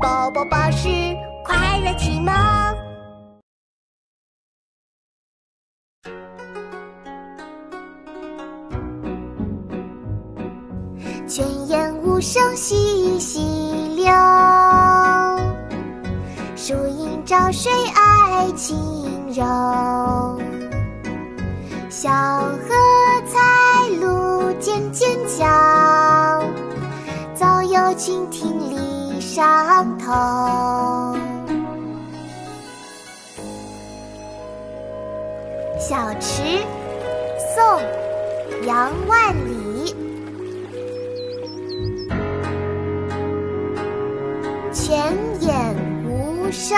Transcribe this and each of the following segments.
宝宝巴士快乐启蒙。泉眼无声惜细流，树阴照水爱晴柔。小荷才露尖尖角，早有蜻蜓立上头。小池，宋·杨万里。泉眼无声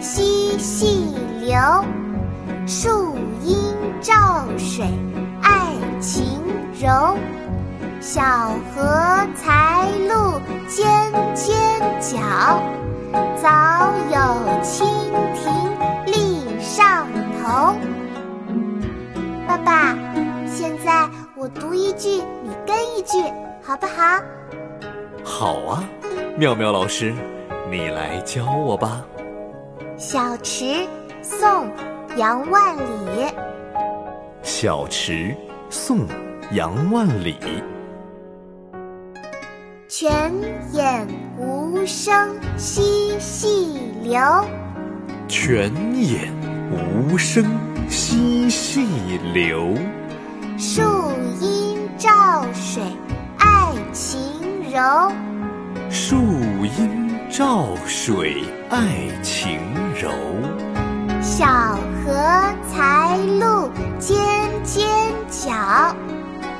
惜细流，树阴照水爱晴柔。小荷才露尖尖角，早有蜻蜓立上头。爸爸，现在我读一句，你跟一句，好不好？好啊，妙妙老师，你来教我吧。小池，宋·杨万里。小池，宋·杨万里。泉眼无声惜细流，泉眼无声惜细流。树阴照水爱晴柔，树阴照水爱晴柔。小荷才露尖尖角，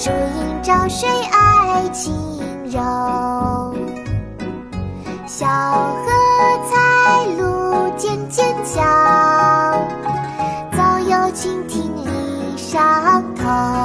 树阴照水爱晴柔。小荷才露尖尖角早有蜻蜓立上头。